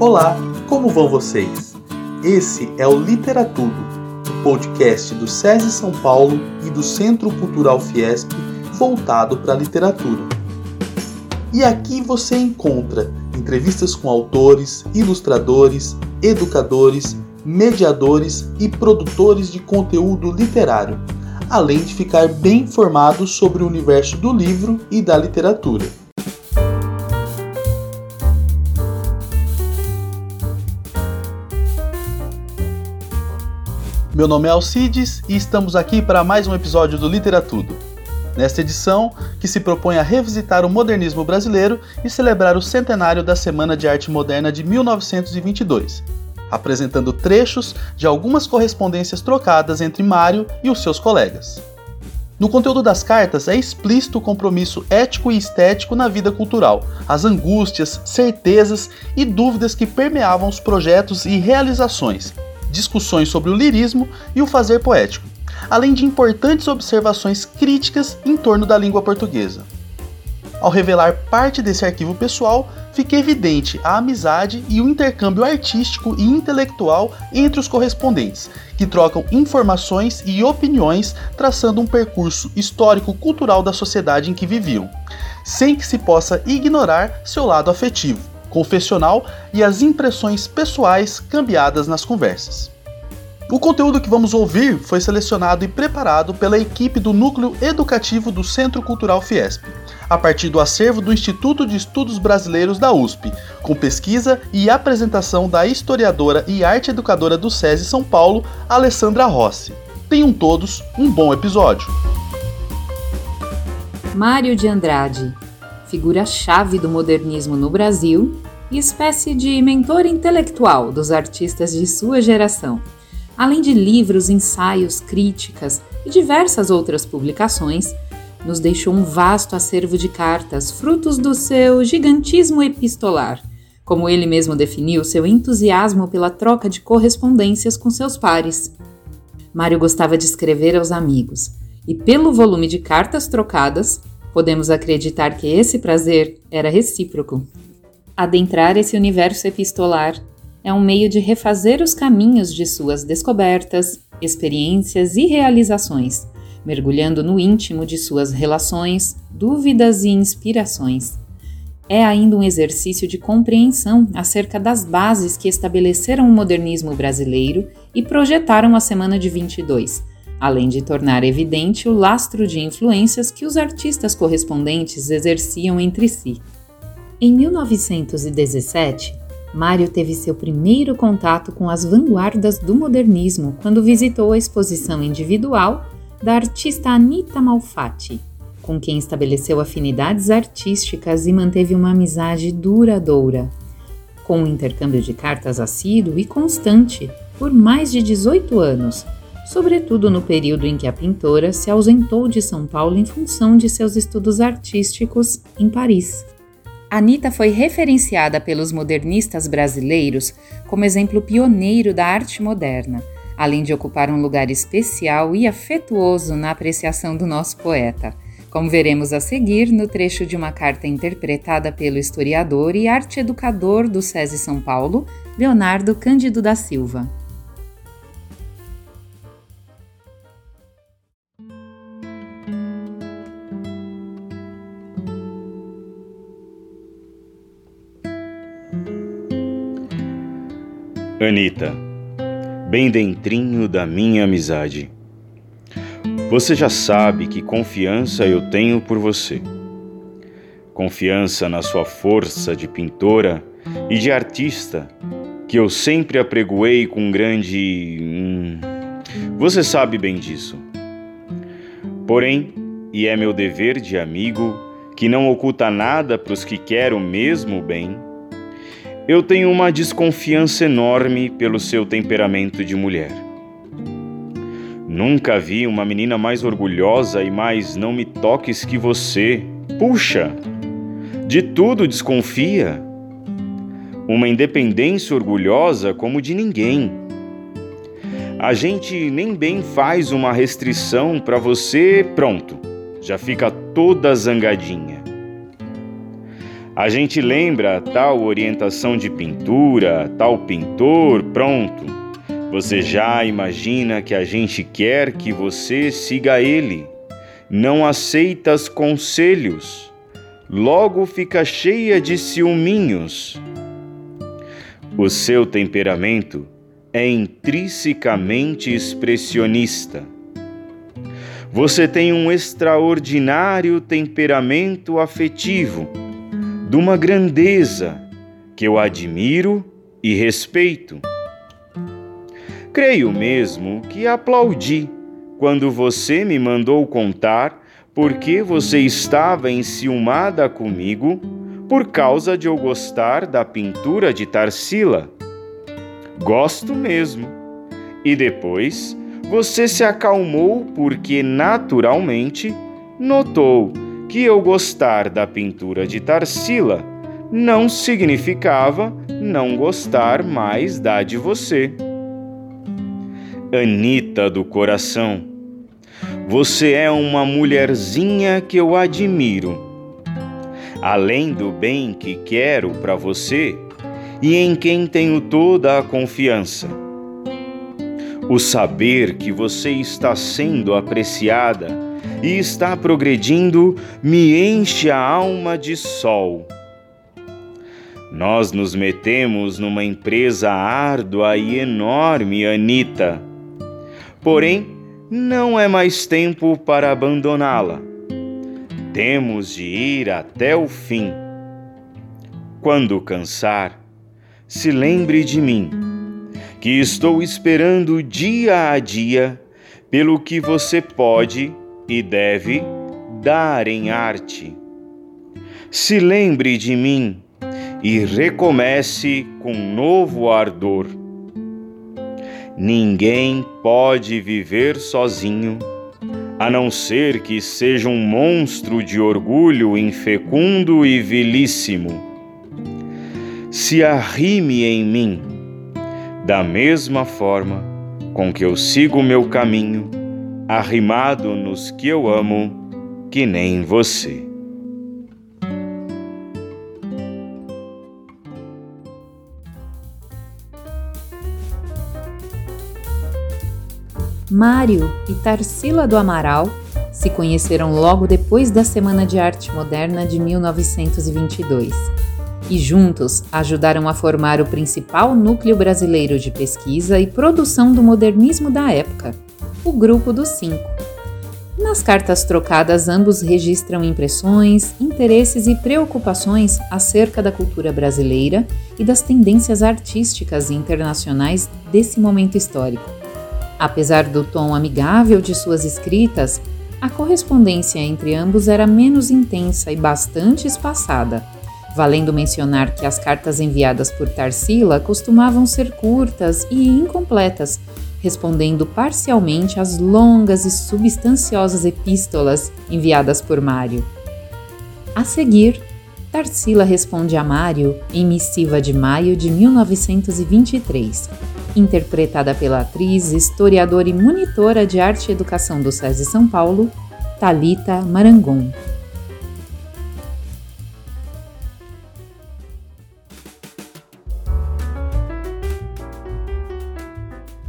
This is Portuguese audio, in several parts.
Olá, como vão vocês? Esse é o Literatudo, o podcast do SESI São Paulo e do Centro Cultural Fiesp voltado para a literatura. E aqui você encontra entrevistas com autores, ilustradores, educadores, mediadores e produtores de conteúdo literário, além de ficar bem informado sobre o universo do livro e da literatura. Meu nome é Alcides e estamos aqui para mais um episódio do Literatudo. Nesta edição, que se propõe a revisitar o modernismo brasileiro e celebrar o centenário da Semana de Arte Moderna de 1922, apresentando trechos de algumas correspondências trocadas entre Mário e os seus colegas. No conteúdo das cartas é explícito o compromisso ético e estético na vida cultural, as angústias, certezas e dúvidas que permeavam os projetos e realizações, discussões sobre o lirismo e o fazer poético, além de importantes observações críticas em torno da língua portuguesa. Ao revelar parte desse arquivo pessoal, fica evidente a amizade e o intercâmbio artístico e intelectual entre os correspondentes, que trocam informações e opiniões, traçando um percurso histórico-cultural da sociedade em que viviam, sem que se possa ignorar seu lado afetivo confessional e as impressões pessoais cambiadas nas conversas. O conteúdo que vamos ouvir foi selecionado e preparado pela equipe do Núcleo Educativo do Centro Cultural Fiesp, a partir do acervo do Instituto de Estudos Brasileiros da USP, com pesquisa e apresentação da historiadora e arte educadora do SESI São Paulo, Alessandra Rossi. Tenham todos um bom episódio. Mário de Andrade, figura-chave do modernismo no Brasil e espécie de mentor intelectual dos artistas de sua geração. Além de livros, ensaios, críticas e diversas outras publicações, nos deixou um vasto acervo de cartas, frutos do seu gigantismo epistolar, como ele mesmo definiu seu entusiasmo pela troca de correspondências com seus pares. Mário gostava de escrever aos amigos, e pelo volume de cartas trocadas, podemos acreditar que esse prazer era recíproco. Adentrar esse universo epistolar é um meio de refazer os caminhos de suas descobertas, experiências e realizações, mergulhando no íntimo de suas relações, dúvidas e inspirações. É ainda um exercício de compreensão acerca das bases que estabeleceram o modernismo brasileiro e projetaram a Semana de 22, além de tornar evidente o lastro de influências que os artistas correspondentes exerciam entre si. Em 1917, Mário teve seu primeiro contato com as vanguardas do modernismo quando visitou a exposição individual da artista Anita Malfatti, com quem estabeleceu afinidades artísticas e manteve uma amizade duradoura. Com um intercâmbio de cartas assíduo e constante por mais de 18 anos, sobretudo no período em que a pintora se ausentou de São Paulo em função de seus estudos artísticos em Paris. Anita foi referenciada pelos modernistas brasileiros como exemplo pioneiro da arte moderna, além de ocupar um lugar especial e afetuoso na apreciação do nosso poeta, como veremos a seguir no trecho de uma carta interpretada pelo historiador e arte educador do SESI São Paulo, Leonardo Cândido da Silva. Anita, bem dentrinho da minha amizade. Você já sabe que confiança eu tenho por você. Confiança na sua força de pintora e de artista, que eu sempre apregoei com grande. Hum, você sabe bem disso. Porém, e é meu dever de amigo, que não oculta nada para os que querem o mesmo bem, eu tenho uma desconfiança enorme pelo seu temperamento de mulher. Nunca vi uma menina mais orgulhosa e mais não me toques que você. Puxa! De tudo desconfia. Uma independência orgulhosa como de ninguém. A gente nem bem faz uma restrição para você, pronto, já fica toda zangadinha. A gente lembra tal orientação de pintura, tal pintor, pronto. Você já imagina que a gente quer que você siga ele. Não aceitas conselhos. Logo fica cheia de ciúminhos. O seu temperamento é intrinsecamente expressionista. Você tem um extraordinário temperamento afetivo, de uma grandeza que eu admiro e respeito. Creio mesmo que aplaudi quando você me mandou contar porque você estava enciumada comigo por causa de eu gostar da pintura de Tarsila. Gosto mesmo. E depois você se acalmou porque naturalmente notou que eu gostar da pintura de Tarsila não significava não gostar mais da de você. Anita do coração, você é uma mulherzinha que eu admiro. Além do bem que quero para você e em quem tenho toda a confiança o saber que você está sendo apreciada e está progredindo me enche a alma de sol. Nós nos metemos numa empresa árdua e enorme, Anita. Porém, não é mais tempo para abandoná-la. Temos de ir até o fim. Quando cansar, se lembre de mim que estou esperando dia a dia pelo que você pode e deve dar em arte. Se lembre de mim e recomece com novo ardor. Ninguém pode viver sozinho, a não ser que seja um monstro de orgulho infecundo e vilíssimo. Se arrime em mim da mesma forma com que eu sigo meu caminho, arrimado nos que eu amo, que nem você. Mário e Tarsila do Amaral se conheceram logo depois da Semana de Arte Moderna de 1922 e juntos ajudaram a formar o principal núcleo brasileiro de pesquisa e produção do modernismo da época, o Grupo dos Cinco. Nas cartas trocadas, ambos registram impressões, interesses e preocupações acerca da cultura brasileira e das tendências artísticas e internacionais desse momento histórico. Apesar do tom amigável de suas escritas, a correspondência entre ambos era menos intensa e bastante espaçada valendo mencionar que as cartas enviadas por Tarsila costumavam ser curtas e incompletas, respondendo parcialmente às longas e substanciosas epístolas enviadas por Mário. A seguir, Tarsila responde a Mário em missiva de maio de 1923, interpretada pela atriz, historiadora e monitora de arte e educação do SESI São Paulo, Talita Marangon.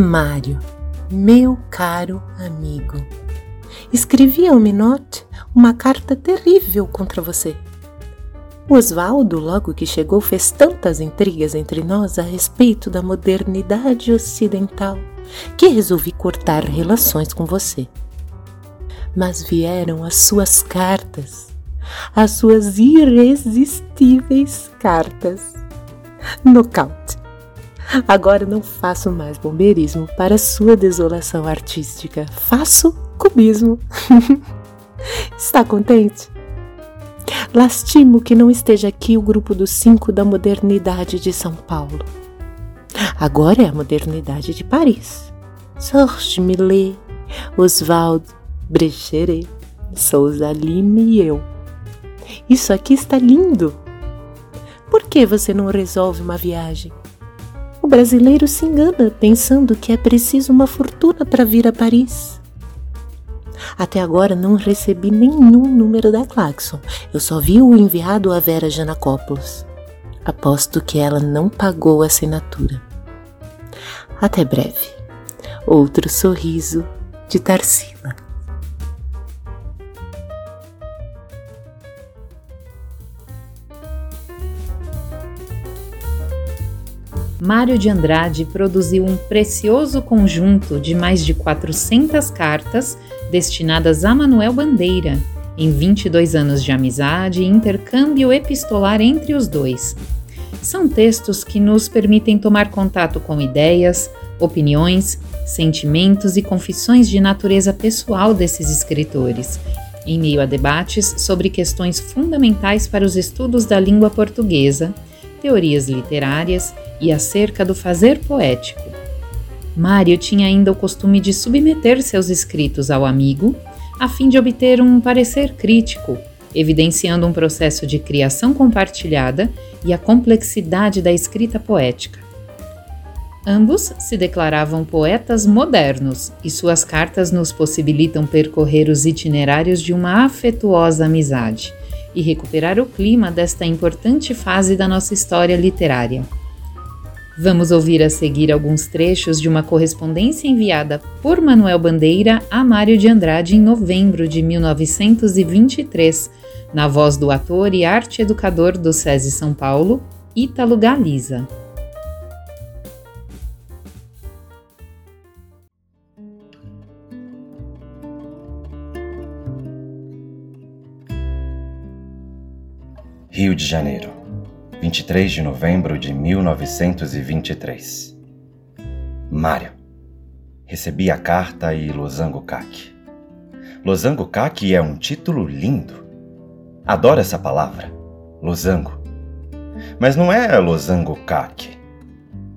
Mário, meu caro amigo, escrevi ao Minote uma carta terrível contra você. Osvaldo, logo que chegou, fez tantas intrigas entre nós a respeito da modernidade ocidental que resolvi cortar relações com você. Mas vieram as suas cartas, as suas irresistíveis cartas. Nocaute. Agora não faço mais bombeirismo para sua desolação artística. Faço cubismo. Está contente? Lastimo que não esteja aqui o grupo dos cinco da modernidade de São Paulo. Agora é a modernidade de Paris. Georges Millet, Oswald Brecheret, Souza Lima e eu. Isso aqui está lindo. Por que você não resolve uma viagem? Brasileiro se engana pensando que é preciso uma fortuna para vir a Paris. Até agora não recebi nenhum número da Claxon. Eu só vi o enviado a Vera Janacopoulos. Aposto que ela não pagou a assinatura. Até breve. Outro sorriso de Tarsila. Mário de Andrade produziu um precioso conjunto de mais de 400 cartas destinadas a Manuel Bandeira, em 22 anos de amizade e intercâmbio epistolar entre os dois. São textos que nos permitem tomar contato com ideias, opiniões, sentimentos e confissões de natureza pessoal desses escritores, em meio a debates sobre questões fundamentais para os estudos da língua portuguesa, teorias literárias e acerca do fazer poético. Mário tinha ainda o costume de submeter seus escritos ao amigo, a fim de obter um parecer crítico, evidenciando um processo de criação compartilhada e a complexidade da escrita poética. Ambos se declaravam poetas modernos e suas cartas nos possibilitam percorrer os itinerários de uma afetuosa amizade e recuperar o clima desta importante fase da nossa história literária. Vamos ouvir a seguir alguns trechos de uma correspondência enviada por Manuel Bandeira a Mário de Andrade em novembro de 1923, na voz do ator e arte educador do SESI São Paulo, Ítalo Galiza. Rio de Janeiro 23 de novembro de 1923. Mário. Recebi a carta e Losango Kaki. Losango Kaki é um título lindo. Adoro essa palavra, losango. Mas não é losango Kaki.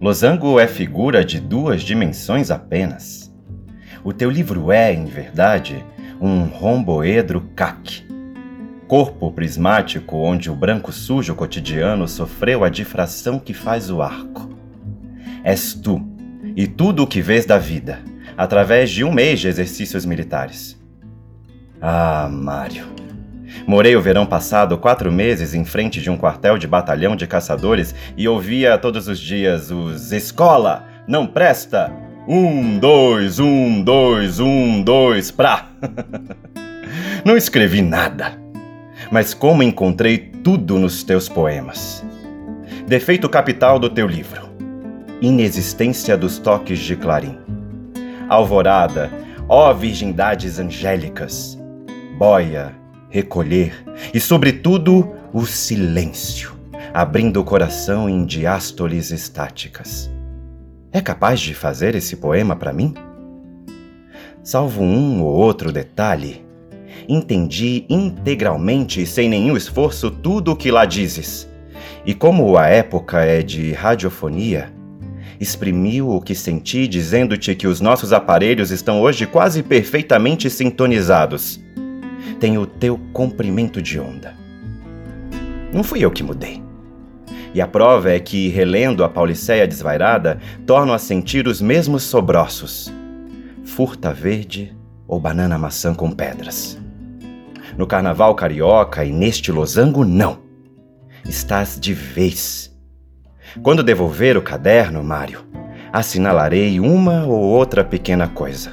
Losango é figura de duas dimensões apenas. O teu livro é, em verdade, um romboedro Kaki corpo prismático onde o branco sujo cotidiano sofreu a difração que faz o arco. És tu, e tudo o que vês da vida, através de um mês de exercícios militares. Ah, Mário. Morei o verão passado quatro meses em frente de um quartel de batalhão de caçadores e ouvia todos os dias os Escola, não presta! Um, dois, um, dois, um, dois, pra! não escrevi nada mas como encontrei tudo nos teus poemas. Defeito capital do teu livro: inexistência dos toques de clarim. Alvorada, ó virgindades angélicas, boia, recolher e, sobretudo, o silêncio, abrindo o coração em diástoles estáticas. É capaz de fazer esse poema para mim? Salvo um ou outro detalhe, entendi integralmente sem nenhum esforço tudo o que lá dizes. E como a época é de radiofonia, exprimiu o que senti dizendo-te que os nossos aparelhos estão hoje quase perfeitamente sintonizados. Tem o teu comprimento de onda. Não fui eu que mudei. E a prova é que, relendo a Pauliceia desvairada, torno a sentir os mesmos sobroços. Furta verde ou banana maçã com pedras. No carnaval carioca e neste losango, não. Estás de vez. Quando devolver o caderno, Mário, assinalarei uma ou outra pequena coisa.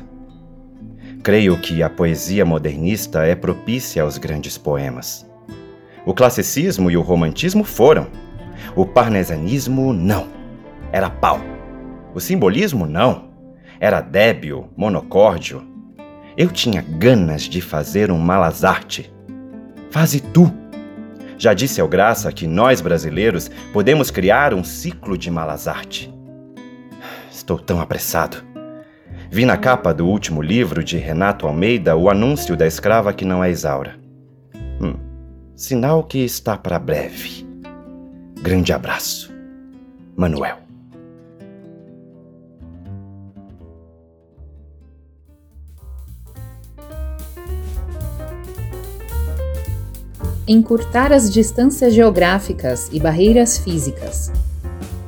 Creio que a poesia modernista é propícia aos grandes poemas. O classicismo e o romantismo foram. O parnesianismo, não. Era pau. O simbolismo, não. Era débil, monocórdio, eu tinha ganas de fazer um malazarte. Faze tu! Já disse ao Graça que nós brasileiros podemos criar um ciclo de malazarte. Estou tão apressado. Vi na capa do último livro de Renato Almeida o anúncio da escrava que não é Isaura. Hum, sinal que está para breve. Grande abraço. Manuel. Encurtar as distâncias geográficas e barreiras físicas,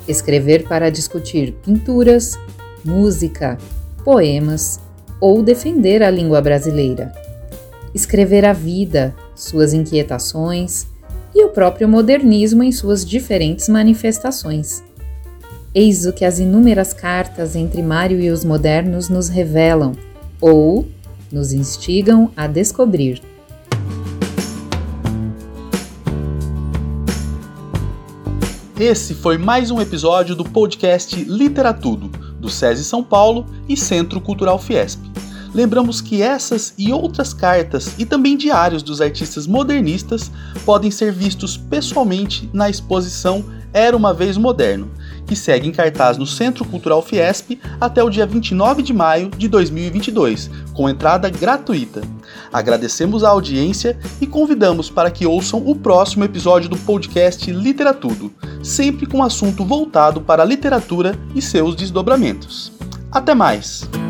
escrever para discutir pinturas, música, poemas ou defender a língua brasileira, escrever a vida, suas inquietações e o próprio modernismo em suas diferentes manifestações. Eis o que as inúmeras cartas entre Mário e os modernos nos revelam, ou nos instigam a descobrir. Esse foi mais um episódio do podcast Literatudo, do SESI São Paulo e Centro Cultural Fiesp. Lembramos que essas e outras cartas e também diários dos artistas modernistas podem ser vistos pessoalmente na exposição Era uma Vez Moderno, que segue em cartaz no Centro Cultural Fiesp até o dia 29 de maio de 2022, com entrada gratuita. Agradecemos a audiência e convidamos para que ouçam o próximo episódio do podcast Literatudo, sempre com assunto voltado para a literatura e seus desdobramentos. Até mais!